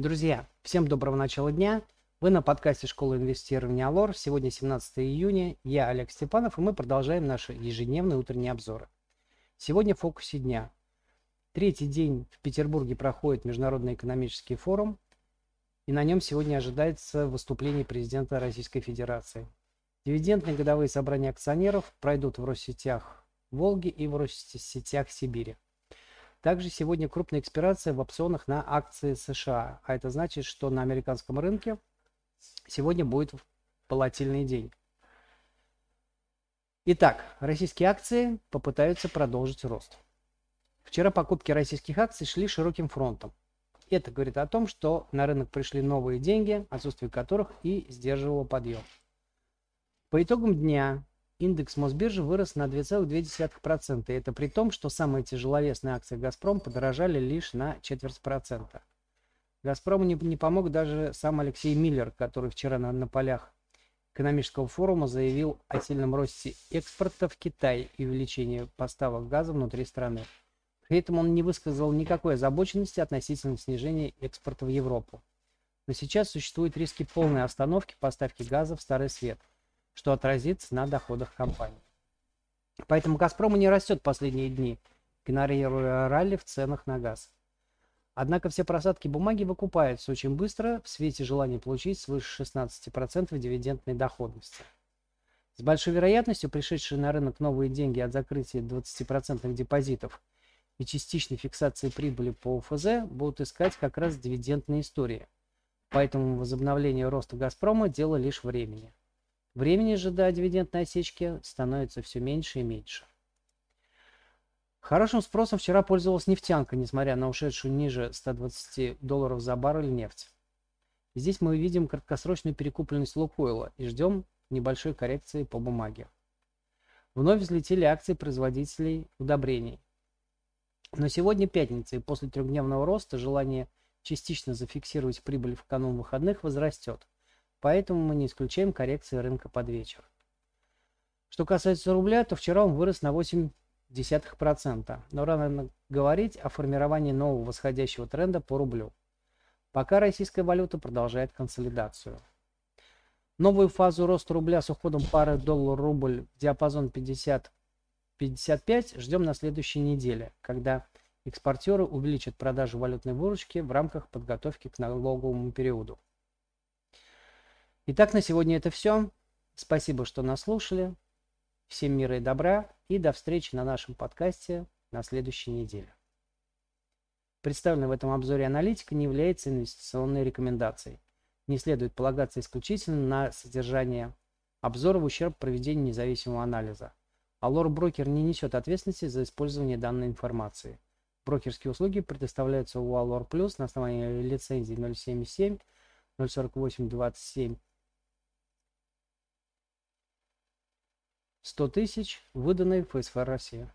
Друзья, всем доброго начала дня. Вы на подкасте Школы инвестирования Алор. Сегодня 17 июня. Я Олег Степанов, и мы продолжаем наши ежедневные утренние обзоры. Сегодня в фокусе дня. Третий день в Петербурге проходит Международный экономический форум, и на нем сегодня ожидается выступление президента Российской Федерации. Дивидендные годовые собрания акционеров пройдут в Россетях Волги и в Россетях Сибири. Также сегодня крупная экспирация в опционах на акции США, а это значит, что на американском рынке сегодня будет волатильный день. Итак, российские акции попытаются продолжить рост. Вчера покупки российских акций шли широким фронтом. Это говорит о том, что на рынок пришли новые деньги, отсутствие которых и сдерживало подъем. По итогам дня индекс Мосбиржи вырос на 2,2%. И это при том, что самые тяжеловесные акции «Газпром» подорожали лишь на четверть процента. «Газпрому» не, не помог даже сам Алексей Миллер, который вчера на, на полях экономического форума заявил о сильном росте экспорта в Китай и увеличении поставок газа внутри страны. При этом он не высказал никакой озабоченности относительно снижения экспорта в Европу. Но сейчас существуют риски полной остановки поставки газа в Старый Свет – что отразится на доходах компании. Поэтому «Газпрому» не растет последние дни, игнорируя ралли в ценах на газ. Однако все просадки бумаги выкупаются очень быстро в свете желания получить свыше 16% дивидендной доходности. С большой вероятностью пришедшие на рынок новые деньги от закрытия 20% депозитов и частичной фиксации прибыли по УФЗ будут искать как раз дивидендные истории. Поэтому возобновление роста «Газпрома» – дело лишь времени. Времени же до дивидендной осечки становится все меньше и меньше. Хорошим спросом вчера пользовалась нефтянка, несмотря на ушедшую ниже 120 долларов за баррель нефть. Здесь мы видим краткосрочную перекупленность Лукойла и ждем небольшой коррекции по бумаге. Вновь взлетели акции производителей удобрений. Но сегодня пятница, и после трехдневного роста желание частично зафиксировать прибыль в канун выходных возрастет. Поэтому мы не исключаем коррекции рынка под вечер. Что касается рубля, то вчера он вырос на 0,8%, но рано говорить о формировании нового восходящего тренда по рублю. Пока российская валюта продолжает консолидацию. Новую фазу роста рубля с уходом пары доллар-рубль в диапазон 50-55 ждем на следующей неделе, когда экспортеры увеличат продажу валютной выручки в рамках подготовки к налоговому периоду. Итак, на сегодня это все. Спасибо, что нас слушали. Всем мира и добра. И до встречи на нашем подкасте на следующей неделе. Представленная в этом обзоре аналитика не является инвестиционной рекомендацией. Не следует полагаться исключительно на содержание обзора в ущерб проведению независимого анализа. Алор Брокер не несет ответственности за использование данной информации. Брокерские услуги предоставляются у Allure Plus на основании лицензии 077 048 27 100 тысяч, выданной в ФСФ России.